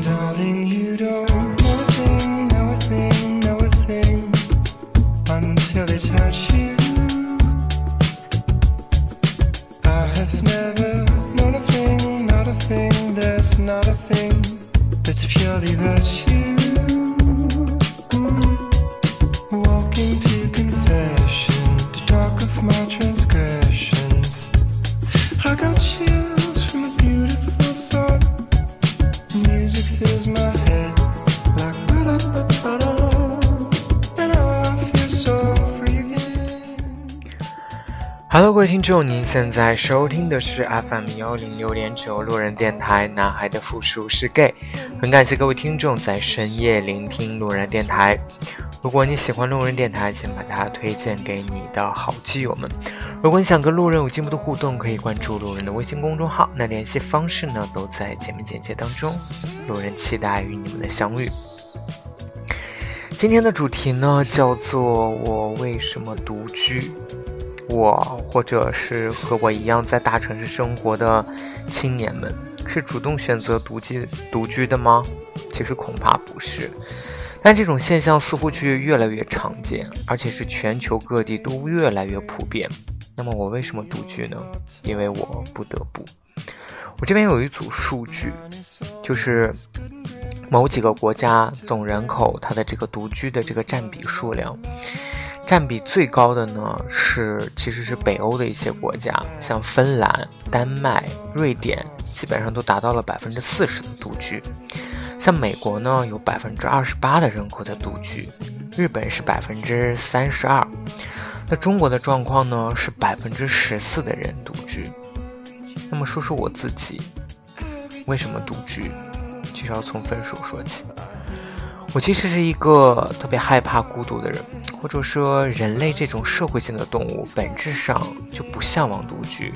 Darling, you don't Hello，各位听众，您现在收听的是 FM 幺零六点九路人电台，男孩的复数是 gay。很感谢各位听众在深夜聆听路人电台。如果你喜欢路人电台，请把它推荐给你的好基友们。如果你想跟路人有进一步的互动，可以关注路人的微信公众号，那联系方式呢都在节目简介当中。路人期待与你们的相遇。今天的主题呢叫做“我为什么独居”。我或者是和我一样在大城市生活的青年们，是主动选择独居独居的吗？其实恐怕不是。但这种现象似乎却越来越常见，而且是全球各地都越来越普遍。那么我为什么独居呢？因为我不得不。我这边有一组数据，就是某几个国家总人口它的这个独居的这个占比数量。占比最高的呢是其实是北欧的一些国家，像芬兰、丹麦、瑞典，基本上都达到了百分之四十的独居。像美国呢有百分之二十八的人口在独居，日本是百分之三十二。那中国的状况呢是百分之十四的人独居。那么说说我自己，为什么独居？就要从分手说起。我其实是一个特别害怕孤独的人，或者说人类这种社会性的动物本质上就不向往独居。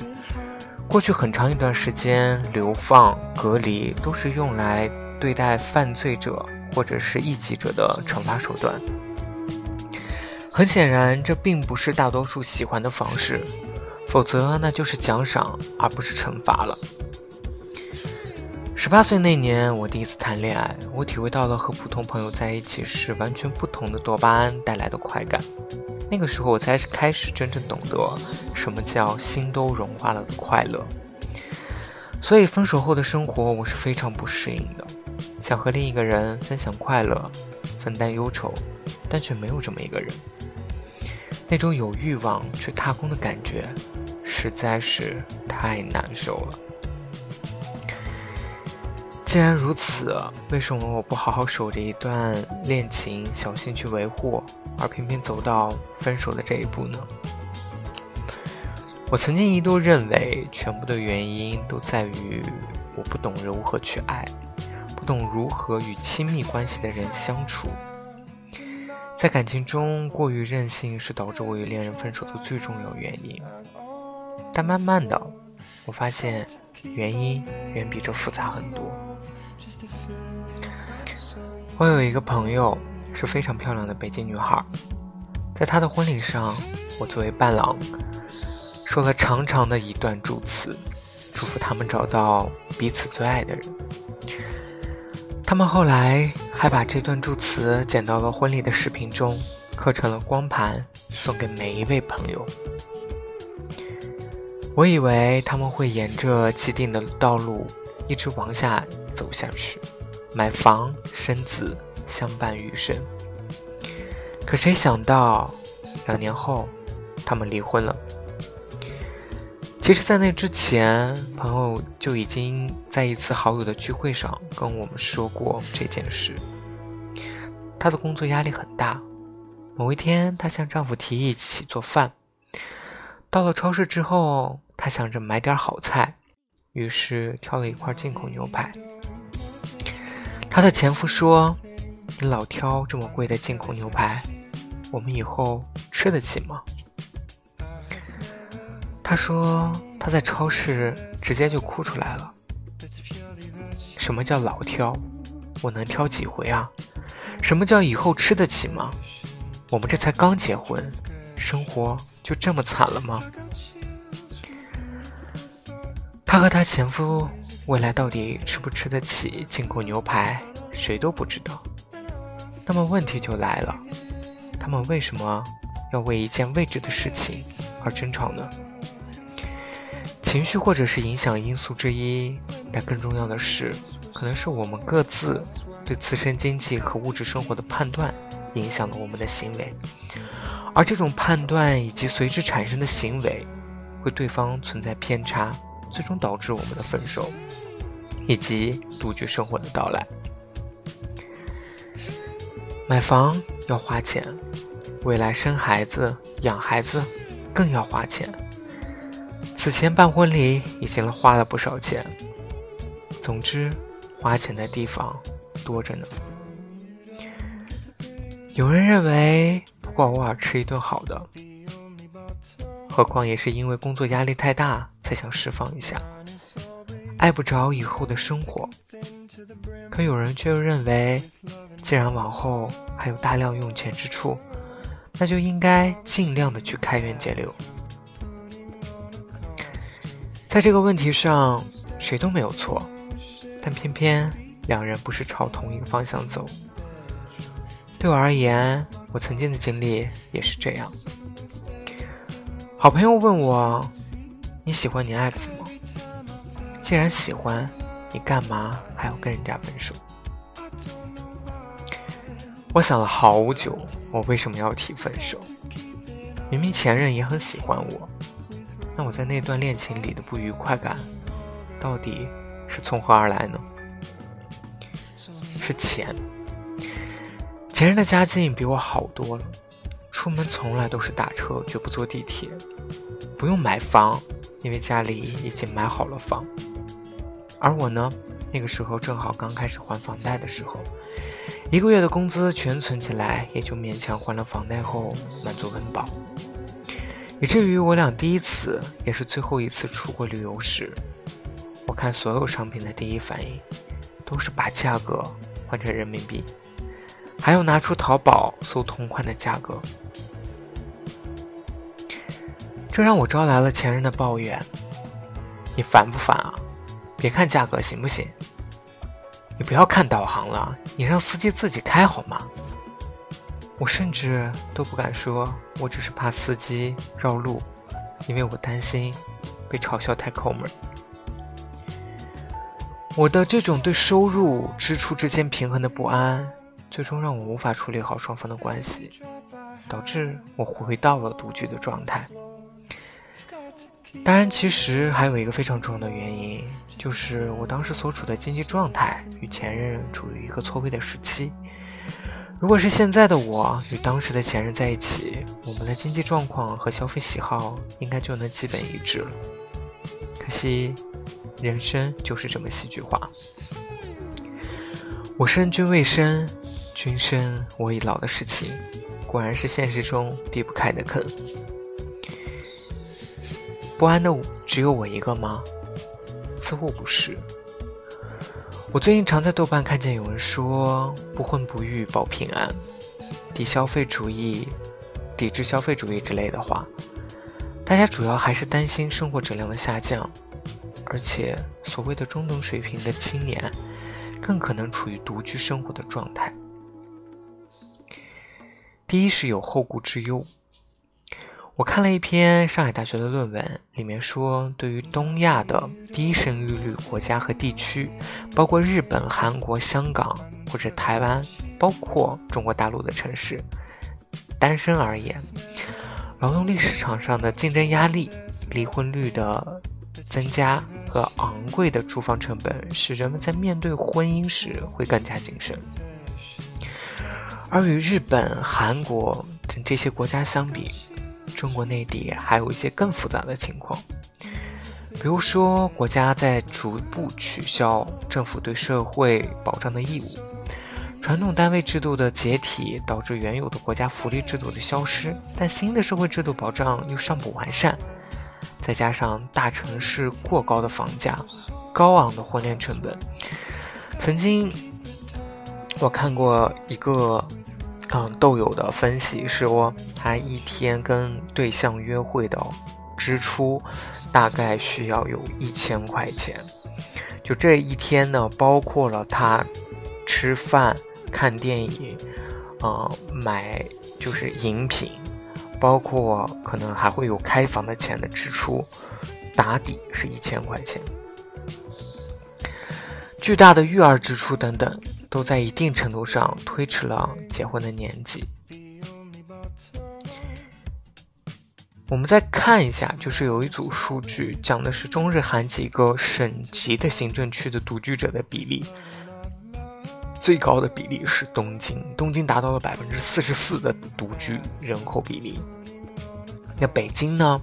过去很长一段时间，流放、隔离都是用来对待犯罪者或者是异己者的惩罚手段。很显然，这并不是大多数喜欢的方式，否则那就是奖赏而不是惩罚了。十八岁那年，我第一次谈恋爱，我体会到了和普通朋友在一起是完全不同的多巴胺带来的快感。那个时候，我才开始真正懂得什么叫心都融化了的快乐。所以，分手后的生活我是非常不适应的，想和另一个人分享快乐，分担忧愁，但却没有这么一个人。那种有欲望去踏空的感觉，实在是太难受了。既然如此，为什么我不好好守着一段恋情，小心去维护，而偏偏走到分手的这一步呢？我曾经一度认为，全部的原因都在于我不懂如何去爱，不懂如何与亲密关系的人相处。在感情中过于任性，是导致我与恋人分手的最重要原因。但慢慢的，我发现原因远比这复杂很多。我有一个朋友是非常漂亮的北京女孩，在她的婚礼上，我作为伴郎，说了长长的一段祝词，祝福他们找到彼此最爱的人。他们后来还把这段祝词剪到了婚礼的视频中，刻成了光盘，送给每一位朋友。我以为他们会沿着既定的道路一直往下走下去，买房生子，相伴余生。可谁想到，两年后，他们离婚了。其实，在那之前，朋友就已经在一次好友的聚会上跟我们说过这件事。她的工作压力很大，某一天，她向丈夫提议一起做饭。到了超市之后。她想着买点好菜，于是挑了一块进口牛排。她的前夫说：“你老挑这么贵的进口牛排，我们以后吃得起吗？”她说：“她在超市直接就哭出来了。什么叫老挑？我能挑几回啊？什么叫以后吃得起吗？我们这才刚结婚，生活就这么惨了吗？”她和她前夫未来到底吃不吃得起进口牛排，谁都不知道。那么问题就来了，他们为什么要为一件未知的事情而争吵呢？情绪或者是影响因素之一，但更重要的是，可能是我们各自对自身经济和物质生活的判断影响了我们的行为，而这种判断以及随之产生的行为，会对方存在偏差。最终导致我们的分手，以及独居生活的到来。买房要花钱，未来生孩子、养孩子更要花钱。此前办婚礼已经花了不少钱。总之，花钱的地方多着呢。有人认为，不过偶尔吃一顿好的，何况也是因为工作压力太大。想释放一下，碍不着以后的生活。可有人却又认为，既然往后还有大量用钱之处，那就应该尽量的去开源节流。在这个问题上，谁都没有错，但偏偏两人不是朝同一个方向走。对我而言，我曾经的经历也是这样。好朋友问我。你喜欢你 X 吗？既然喜欢，你干嘛还要跟人家分手？我想了好久，我为什么要提分手？明明前任也很喜欢我，那我在那段恋情里的不愉快感，到底是从何而来呢？是钱。前任的家境比我好多了，出门从来都是打车，绝不坐地铁，不用买房。因为家里已经买好了房，而我呢，那个时候正好刚开始还房贷的时候，一个月的工资全存起来，也就勉强还了房贷后满足温饱。以至于我俩第一次也是最后一次出国旅游时，我看所有商品的第一反应，都是把价格换成人民币，还要拿出淘宝搜同款的价格。这让我招来了前任的抱怨：“你烦不烦啊？别看价格行不行？你不要看导航了，你让司机自己开好吗？”我甚至都不敢说，我只是怕司机绕路，因为我担心被嘲笑太抠门。我的这种对收入支出之间平衡的不安，最终让我无法处理好双方的关系，导致我回到了独居的状态。当然，其实还有一个非常重要的原因，就是我当时所处的经济状态与前任处于一个错位的时期。如果是现在的我与当时的前任在一起，我们的经济状况和消费喜好应该就能基本一致了。可惜，人生就是这么戏剧化。我生君未生，君生我已老的事情，果然是现实中避不开的坑。不安的只有我一个吗？似乎不是。我最近常在豆瓣看见有人说“不婚不育保平安”，抵消费主义、抵制消费主义之类的话。大家主要还是担心生活质量的下降，而且所谓的中等水平的青年，更可能处于独居生活的状态。第一是有后顾之忧。我看了一篇上海大学的论文，里面说，对于东亚的低生育率国家和地区，包括日本、韩国、香港或者台湾，包括中国大陆的城市，单身而言，劳动力市场上的竞争压力、离婚率的增加和昂贵的住房成本，使人们在面对婚姻时会更加谨慎。而与日本、韩国等这些国家相比，中国内地还有一些更复杂的情况，比如说国家在逐步取消政府对社会保障的义务，传统单位制度的解体导致原有的国家福利制度的消失，但新的社会制度保障又尚不完善，再加上大城市过高的房价、高昂的婚恋成本，曾经我看过一个。嗯，豆友的分析是说，他一天跟对象约会的支出大概需要有一千块钱，就这一天呢，包括了他吃饭、看电影，呃，买就是饮品，包括可能还会有开房的钱的支出，打底是一千块钱。巨大的育儿支出等等，都在一定程度上推迟了结婚的年纪。我们再看一下，就是有一组数据讲的是中日韩几个省级的行政区的独居者的比例，最高的比例是东京，东京达到了百分之四十四的独居人口比例。那北京呢，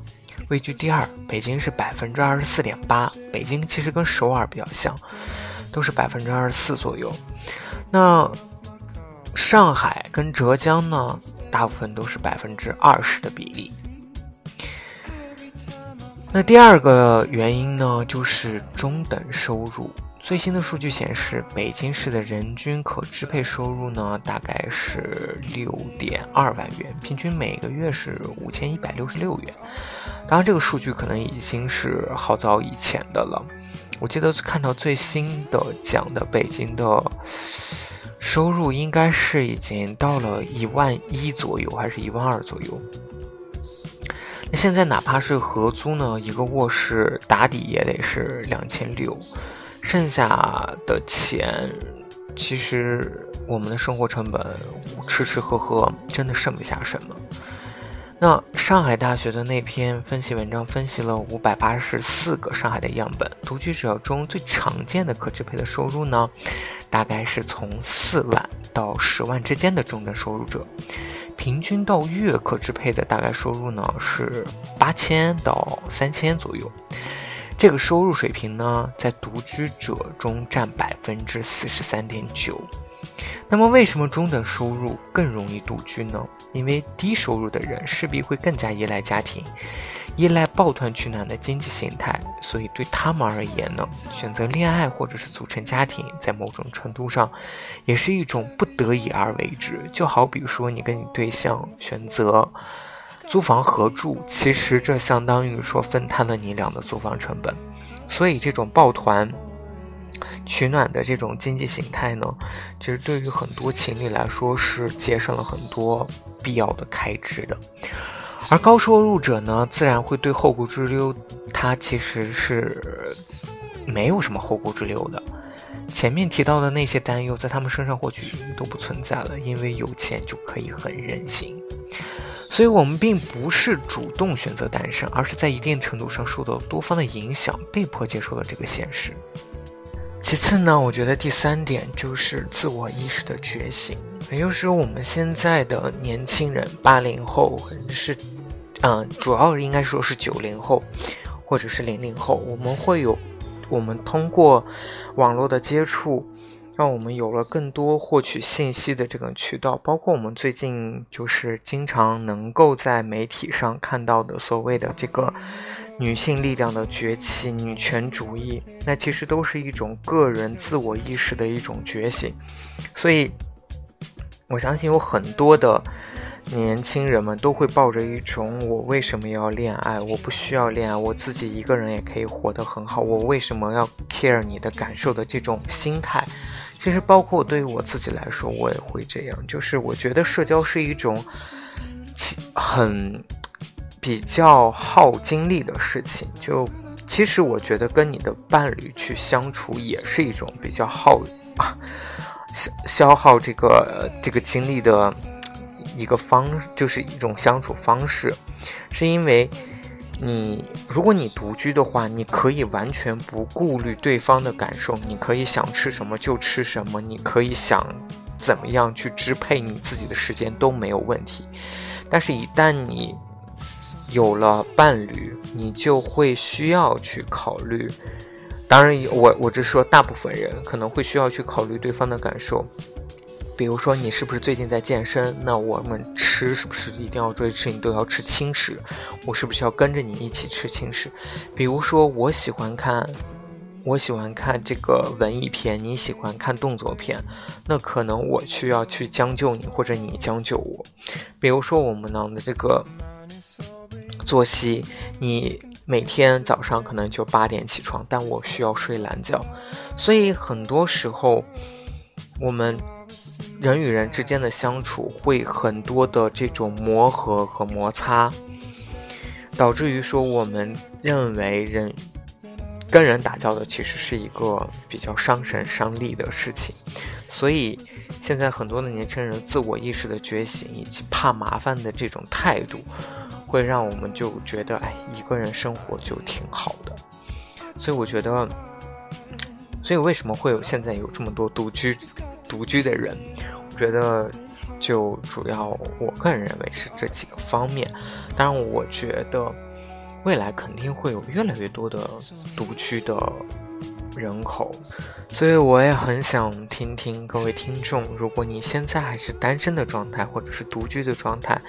位居第二，北京是百分之二十四点八，北京其实跟首尔比较像。都是百分之二十四左右，那上海跟浙江呢，大部分都是百分之二十的比例。那第二个原因呢，就是中等收入。最新的数据显示，北京市的人均可支配收入呢，大概是六点二万元，平均每个月是五千一百六十六元。当然，这个数据可能已经是好早以前的了。我记得看到最新的讲的北京的收入应该是已经到了一万一左右，还是一万二左右？那现在哪怕是合租呢，一个卧室打底也得是两千六，剩下的钱其实我们的生活成本吃吃喝喝真的剩不下什么。那上海大学的那篇分析文章分析了五百八十四个上海的样本，独居者中最常见的可支配的收入呢，大概是从四万到十万之间的中等收入者，平均到月可支配的大概收入呢是八千到三千左右，这个收入水平呢在独居者中占百分之四十三点九。那么为什么中等收入更容易独居呢？因为低收入的人势必会更加依赖家庭，依赖抱团取暖的经济形态，所以对他们而言呢，选择恋爱或者是组成家庭，在某种程度上，也是一种不得已而为之。就好比说，你跟你对象选择租房合住，其实这相当于说分摊了你俩的租房成本，所以这种抱团。取暖的这种经济形态呢，其实对于很多情侣来说是节省了很多必要的开支的。而高收入者呢，自然会对后顾之忧，他其实是没有什么后顾之忧的。前面提到的那些担忧，在他们身上或许都不存在了，因为有钱就可以很任性。所以，我们并不是主动选择单身，而是在一定程度上受到多方的影响，被迫接受了这个现实。其次呢，我觉得第三点就是自我意识的觉醒，也就是我们现在的年轻人，八零后是，嗯，主要应该说是九零后，或者是零零后，我们会有，我们通过网络的接触，让我们有了更多获取信息的这个渠道，包括我们最近就是经常能够在媒体上看到的所谓的这个。女性力量的崛起，女权主义，那其实都是一种个人自我意识的一种觉醒。所以，我相信有很多的年轻人们都会抱着一种“我为什么要恋爱？我不需要恋爱，我自己一个人也可以活得很好。我为什么要 care 你的感受”的这种心态。其实，包括对于我自己来说，我也会这样。就是我觉得社交是一种很。比较耗精力的事情，就其实我觉得跟你的伴侣去相处也是一种比较耗消 消耗这个这个精力的一个方，就是一种相处方式。是因为你如果你独居的话，你可以完全不顾虑对方的感受，你可以想吃什么就吃什么，你可以想怎么样去支配你自己的时间都没有问题。但是，一旦你有了伴侣，你就会需要去考虑。当然，我我只说大部分人可能会需要去考虑对方的感受。比如说，你是不是最近在健身？那我们吃是不是一定要追吃？你都要吃轻食？我是不是要跟着你一起吃轻食？比如说，我喜欢看，我喜欢看这个文艺片，你喜欢看动作片，那可能我需要去将就你，或者你将就我。比如说，我们呢的这个。作息，你每天早上可能就八点起床，但我需要睡懒觉，所以很多时候我们人与人之间的相处会很多的这种磨合和摩擦，导致于说我们认为人。跟人打交道其实是一个比较伤神伤力的事情，所以现在很多的年轻人自我意识的觉醒以及怕麻烦的这种态度，会让我们就觉得，哎，一个人生活就挺好的。所以我觉得，所以为什么会有现在有这么多独居独居的人？我觉得就主要我个人认为是这几个方面。当然，我觉得。未来肯定会有越来越多的独居的人口，所以我也很想听听各位听众，如果你现在还是单身的状态，或者是独居的状态，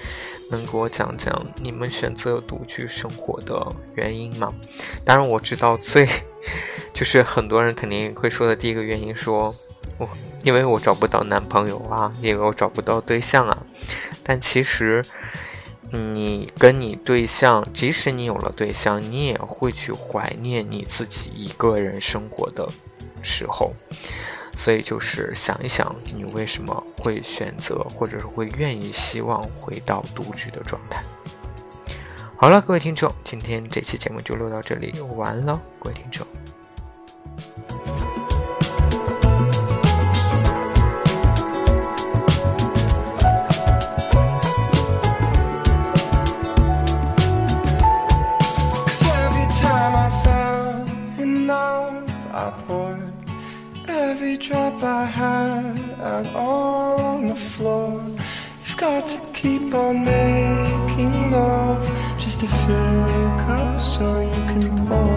能给我讲讲你们选择独居生活的原因吗？当然我知道最 就是很多人肯定会说的第一个原因，说我因为我找不到男朋友啊，因为我找不到对象啊，但其实。你跟你对象，即使你有了对象，你也会去怀念你自己一个人生活的时候。所以就是想一想，你为什么会选择，或者是会愿意希望回到独居的状态。好了，各位听众，今天这期节目就录到这里，完了，各位听众。On the floor. You've got to keep on making love just to fill your cup so you can pour.